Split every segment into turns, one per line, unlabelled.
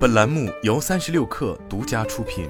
本栏目由三十六氪独家出品。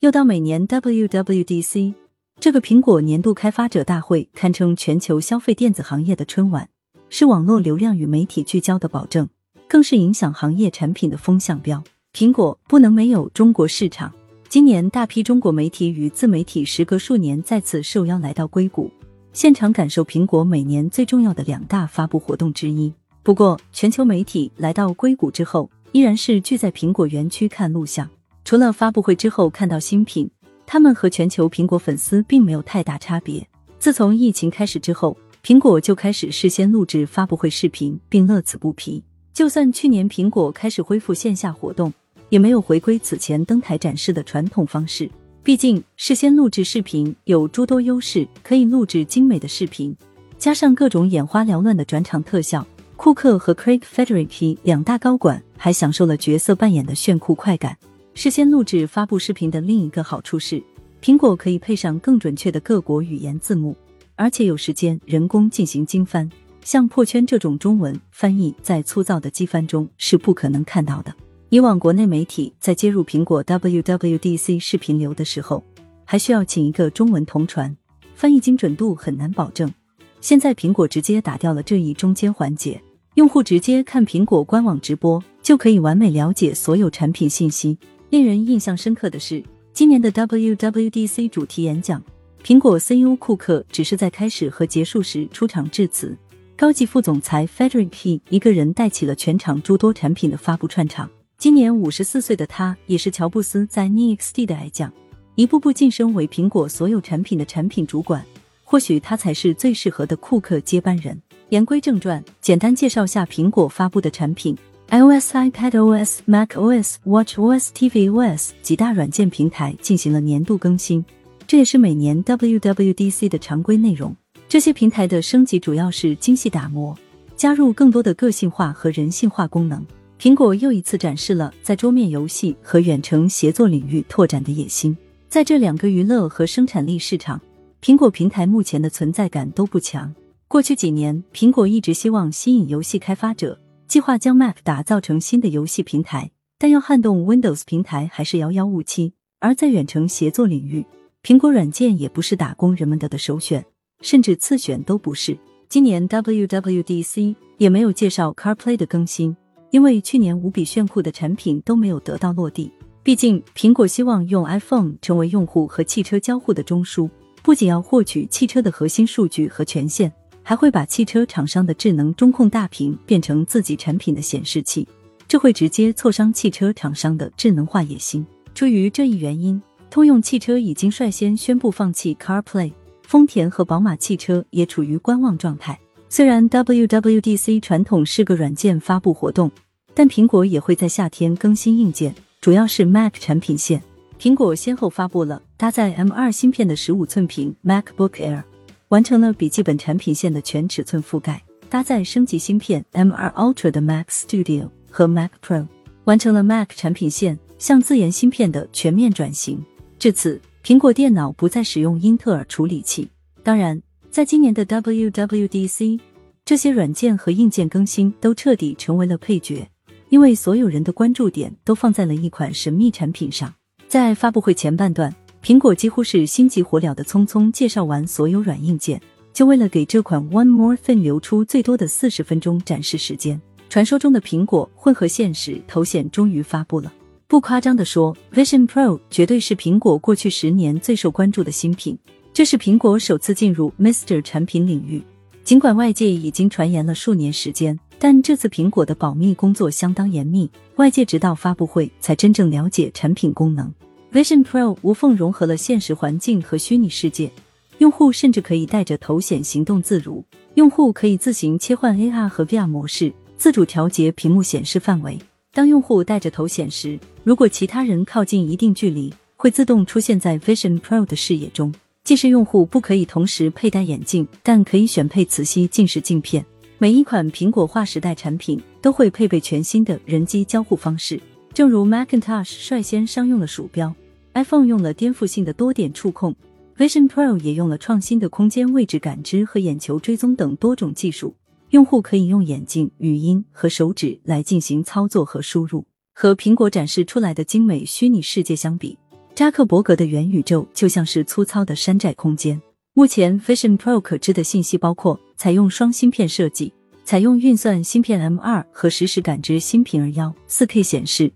又到每年 WWDC 这个苹果年度开发者大会，堪称全球消费电子行业的春晚，是网络流量与媒体聚焦的保证，更是影响行业产品的风向标。苹果不能没有中国市场。今年，大批中国媒体与自媒体时隔数年再次受邀来到硅谷，现场感受苹果每年最重要的两大发布活动之一。不过，全球媒体来到硅谷之后，依然是聚在苹果园区看录像。除了发布会之后看到新品，他们和全球苹果粉丝并没有太大差别。自从疫情开始之后，苹果就开始事先录制发布会视频，并乐此不疲。就算去年苹果开始恢复线下活动。也没有回归此前登台展示的传统方式。毕竟事先录制视频有诸多优势，可以录制精美的视频，加上各种眼花缭乱的转场特效。库克和 Craig Federighi 两大高管还享受了角色扮演的炫酷快感。事先录制发布视频的另一个好处是，苹果可以配上更准确的各国语言字幕，而且有时间人工进行精翻。像破圈这种中文翻译，在粗糙的机翻中是不可能看到的。以往国内媒体在接入苹果 WWDC 视频流的时候，还需要请一个中文同传，翻译精准度很难保证。现在苹果直接打掉了这一中间环节，用户直接看苹果官网直播就可以完美了解所有产品信息。令人印象深刻的是，今年的 WWDC 主题演讲，苹果 CEO 库克只是在开始和结束时出场致辞，高级副总裁 Frederick He 一个人带起了全场诸多产品的发布串场。今年五十四岁的他，也是乔布斯在 NXT 的爱将，一步步晋升为苹果所有产品的产品主管。或许他才是最适合的库克接班人。言归正传，简单介绍下苹果发布的产品：iOS、iPadOS、macOS、watchOS、tvOS 几大软件平台进行了年度更新，这也是每年 WWDC 的常规内容。这些平台的升级主要是精细打磨，加入更多的个性化和人性化功能。苹果又一次展示了在桌面游戏和远程协作领域拓展的野心。在这两个娱乐和生产力市场，苹果平台目前的存在感都不强。过去几年，苹果一直希望吸引游戏开发者，计划将 Mac 打造成新的游戏平台，但要撼动 Windows 平台还是遥遥无期。而在远程协作领域，苹果软件也不是打工人们的的首选，甚至次选都不是。今年 WWDC 也没有介绍 CarPlay 的更新。因为去年无比炫酷的产品都没有得到落地，毕竟苹果希望用 iPhone 成为用户和汽车交互的中枢，不仅要获取汽车的核心数据和权限，还会把汽车厂商的智能中控大屏变成自己产品的显示器，这会直接挫伤汽车厂商的智能化野心。出于这一原因，通用汽车已经率先宣布放弃 CarPlay，丰田和宝马汽车也处于观望状态。虽然 WWDC 传统是个软件发布活动。但苹果也会在夏天更新硬件，主要是 Mac 产品线。苹果先后发布了搭载 M2 芯片的十五寸屏 MacBook Air，完成了笔记本产品线的全尺寸覆盖；搭载升级芯片 M2 Ultra 的 Mac Studio 和 Mac Pro，完成了 Mac 产品线向自研芯片的全面转型。至此，苹果电脑不再使用英特尔处理器。当然，在今年的 WWDC，这些软件和硬件更新都彻底成为了配角。因为所有人的关注点都放在了一款神秘产品上，在发布会前半段，苹果几乎是心急火燎的匆匆介绍完所有软硬件，就为了给这款 One More Thing 留出最多的四十分钟展示时间。传说中的苹果混合现实头显终于发布了，不夸张的说，Vision Pro 绝对是苹果过去十年最受关注的新品，这是苹果首次进入 MR 产品领域。尽管外界已经传言了数年时间。但这次苹果的保密工作相当严密，外界直到发布会才真正了解产品功能。Vision Pro 无缝融合了现实环境和虚拟世界，用户甚至可以带着头显行动自如。用户可以自行切换 AR 和 VR 模式，自主调节屏幕显示范围。当用户带着头显时，如果其他人靠近一定距离，会自动出现在 Vision Pro 的视野中。即使用户不可以同时佩戴眼镜，但可以选配磁吸近视镜片。每一款苹果划时代产品都会配备全新的人机交互方式，正如 Macintosh 率先商用了鼠标，iPhone 用了颠覆性的多点触控，Vision Pro 也用了创新的空间位置感知和眼球追踪等多种技术。用户可以用眼镜、语音和手指来进行操作和输入。和苹果展示出来的精美虚拟世界相比，扎克伯格的元宇宙就像是粗糙的山寨空间。目前，Vision Pro 可知的信息包括采用双芯片设计，采用运算芯片 M 二和实时感知芯片二幺、四 K 显示。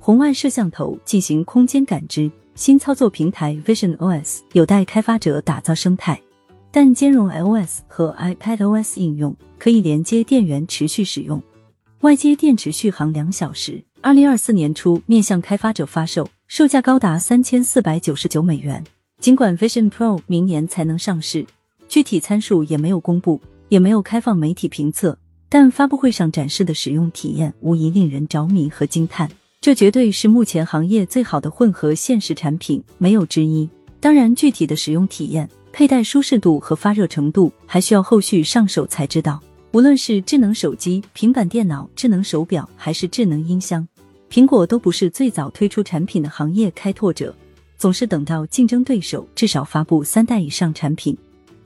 红外摄像头进行空间感知，新操作平台 Vision OS 有待开发者打造生态，但兼容 iOS 和 iPadOS 应用，可以连接电源持续使用，外接电池续航两小时。二零二四年初面向开发者发售，售价高达三千四百九十九美元。尽管 Vision Pro 明年才能上市，具体参数也没有公布，也没有开放媒体评测，但发布会上展示的使用体验无疑令人着迷和惊叹。这绝对是目前行业最好的混合现实产品，没有之一。当然，具体的使用体验、佩戴舒适度和发热程度，还需要后续上手才知道。无论是智能手机、平板电脑、智能手表，还是智能音箱，苹果都不是最早推出产品的行业开拓者，总是等到竞争对手至少发布三代以上产品，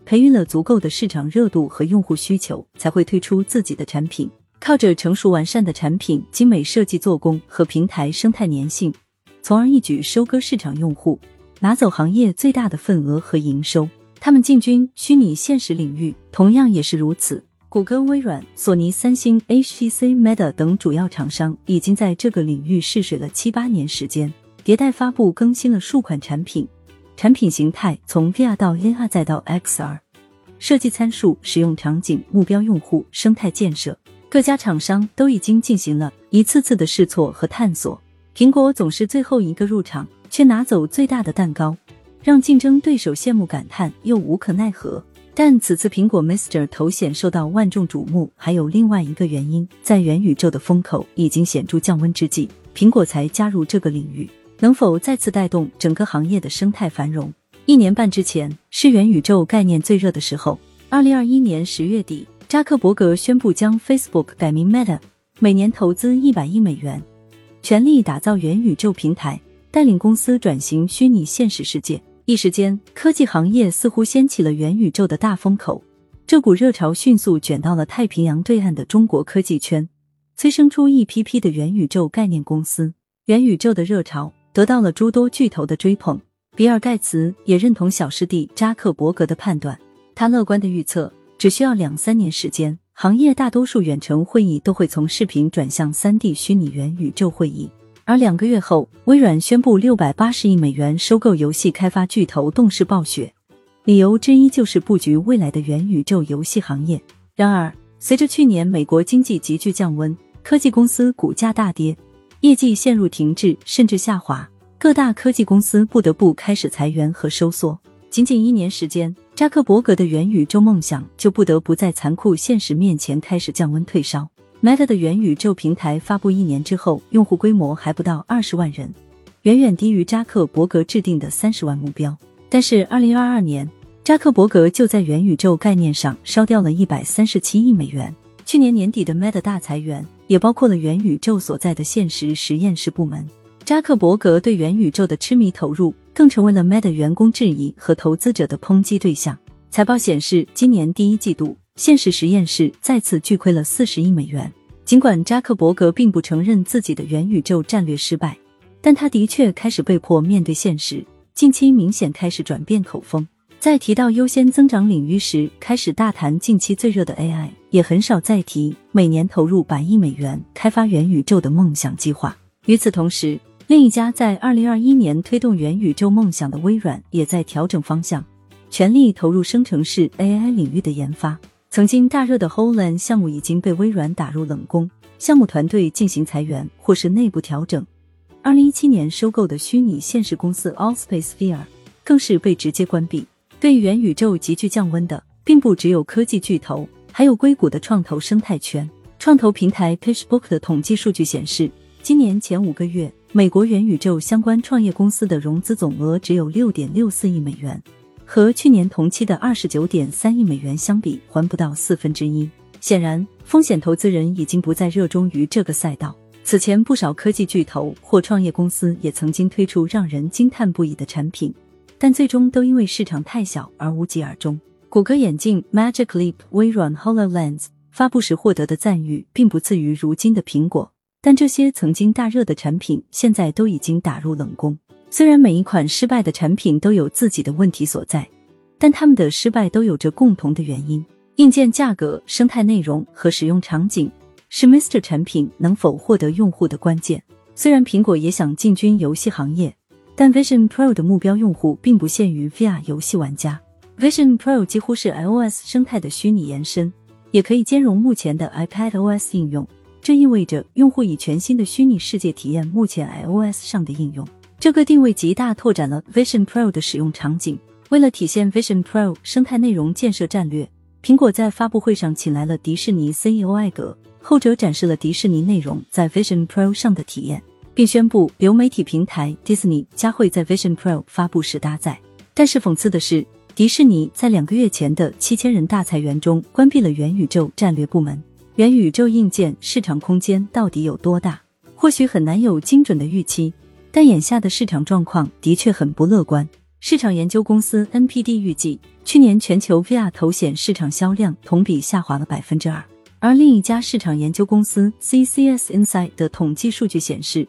培育了足够的市场热度和用户需求，才会推出自己的产品。靠着成熟完善的产品、精美设计做工和平台生态粘性，从而一举收割市场用户，拿走行业最大的份额和营收。他们进军虚拟现实领域，同样也是如此。谷歌、微软、索尼、三星、HTC、Meta 等主要厂商已经在这个领域试水了七八年时间，迭代发布更新了数款产品，产品形态从 VR 到 AR 再到 XR，设计参数、使用场景、目标用户、生态建设。各家厂商都已经进行了一次次的试错和探索，苹果总是最后一个入场，却拿走最大的蛋糕，让竞争对手羡慕感叹又无可奈何。但此次苹果 Mister 头显受到万众瞩目，还有另外一个原因，在元宇宙的风口已经显著降温之际，苹果才加入这个领域，能否再次带动整个行业的生态繁荣？一年半之前是元宇宙概念最热的时候，二零二一年十月底。扎克伯格宣布将 Facebook 改名 Meta，每年投资一百亿美元，全力打造元宇宙平台，带领公司转型虚拟现实世界。一时间，科技行业似乎掀起了元宇宙的大风口，这股热潮迅速卷到了太平洋对岸的中国科技圈，催生出一批批的元宇宙概念公司。元宇宙的热潮得到了诸多巨头的追捧，比尔盖茨也认同小师弟扎克伯格的判断，他乐观的预测。只需要两三年时间，行业大多数远程会议都会从视频转向三 D 虚拟元宇宙会议。而两个月后，微软宣布六百八十亿美元收购游戏开发巨头动视暴雪，理由之一就是布局未来的元宇宙游戏行业。然而，随着去年美国经济急剧降温，科技公司股价大跌，业绩陷入停滞甚至下滑，各大科技公司不得不开始裁员和收缩。仅仅一年时间，扎克伯格的元宇宙梦想就不得不在残酷现实面前开始降温退烧。Meta 的元宇宙平台发布一年之后，用户规模还不到二十万人，远远低于扎克伯格制定的三十万目标。但是，二零二二年，扎克伯格就在元宇宙概念上烧掉了一百三十七亿美元。去年年底的 Meta 大裁员，也包括了元宇宙所在的现实实验室部门。扎克伯格对元宇宙的痴迷投入，更成为了 Meta 员工质疑和投资者的抨击对象。财报显示，今年第一季度，现实实验室再次巨亏了四十亿美元。尽管扎克伯格并不承认自己的元宇宙战略失败，但他的确开始被迫面对现实。近期明显开始转变口风，在提到优先增长领域时，开始大谈近期最热的 AI，也很少再提每年投入百亿美元开发元宇宙的梦想计划。与此同时，另一家在二零二一年推动元宇宙梦想的微软，也在调整方向，全力投入生成式 AI 领域的研发。曾经大热的 Hololens 项目已经被微软打入冷宫，项目团队进行裁员或是内部调整。二零一七年收购的虚拟现实公司 Allspace VR 更是被直接关闭。对元宇宙急剧降温的，并不只有科技巨头，还有硅谷的创投生态圈。创投平台 PitchBook 的统计数据显示，今年前五个月。美国元宇宙相关创业公司的融资总额只有六点六四亿美元，和去年同期的二十九点三亿美元相比，还不到四分之一。显然，风险投资人已经不再热衷于这个赛道。此前，不少科技巨头或创业公司也曾经推出让人惊叹不已的产品，但最终都因为市场太小而无疾而终。谷歌眼镜 Magic Leap、微软 Hololens、发布时获得的赞誉并不次于如今的苹果。但这些曾经大热的产品，现在都已经打入冷宫。虽然每一款失败的产品都有自己的问题所在，但他们的失败都有着共同的原因：硬件价格、生态内容和使用场景是 Mister 产品能否获得用户的关键。虽然苹果也想进军游戏行业，但 Vision Pro 的目标用户并不限于 VR 游戏玩家。Vision Pro 几乎是 iOS 生态的虚拟延伸，也可以兼容目前的 iPadOS 应用。这意味着用户以全新的虚拟世界体验目前 iOS 上的应用。这个定位极大拓展了 Vision Pro 的使用场景。为了体现 Vision Pro 生态内容建设战略，苹果在发布会上请来了迪士尼 CEO 艾格，后者展示了迪士尼内容在 Vision Pro 上的体验，并宣布流媒体平台 Disney 将会在 Vision Pro 发布时搭载。但是讽刺的是，迪士尼在两个月前的七千人大裁员中关闭了元宇宙战略部门。元宇宙硬件市场空间到底有多大？或许很难有精准的预期，但眼下的市场状况的确很不乐观。市场研究公司 NPD 预计，去年全球 VR 头显市场销量同比下滑了百分之二。而另一家市场研究公司 CCS Insight 的统计数据显示，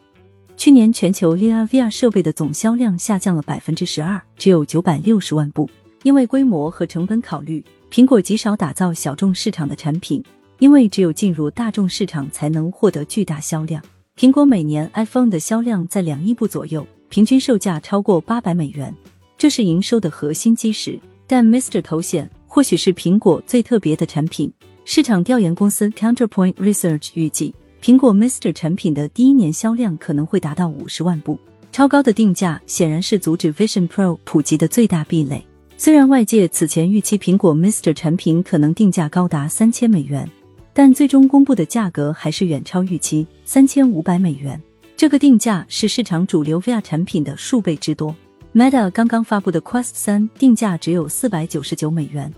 去年全球 AR VR 设备的总销量下降了百分之十二，只有九百六十万部。因为规模和成本考虑，苹果极少打造小众市场的产品。因为只有进入大众市场，才能获得巨大销量。苹果每年 iPhone 的销量在两亿部左右，平均售价超过八百美元，这是营收的核心基石。但 Mister 头显或许是苹果最特别的产品。市场调研公司 Counterpoint Research 预计，苹果 Mister 产品的第一年销量可能会达到五十万部。超高的定价显然是阻止 Vision Pro 普及的最大壁垒。虽然外界此前预期苹果 MR 产品可能定价高达三千美元。但最终公布的价格还是远超预期，三千五百美元。这个定价是市场主流 VR 产品的数倍之多。Meta 刚刚发布的 Quest 三定价只有四百九十九美元，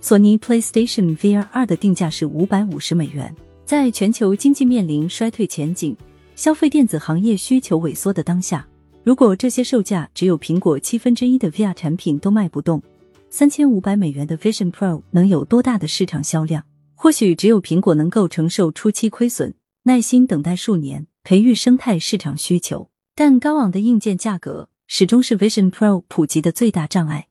索尼 PlayStation VR 二的定价是五百五十美元。在全球经济面临衰退前景、消费电子行业需求萎缩的当下，如果这些售价只有苹果七分之一的 VR 产品都卖不动，三千五百美元的 Vision Pro 能有多大的市场销量？或许只有苹果能够承受初期亏损，耐心等待数年，培育生态市场需求。但高昂的硬件价格始终是 Vision Pro 普及的最大障碍。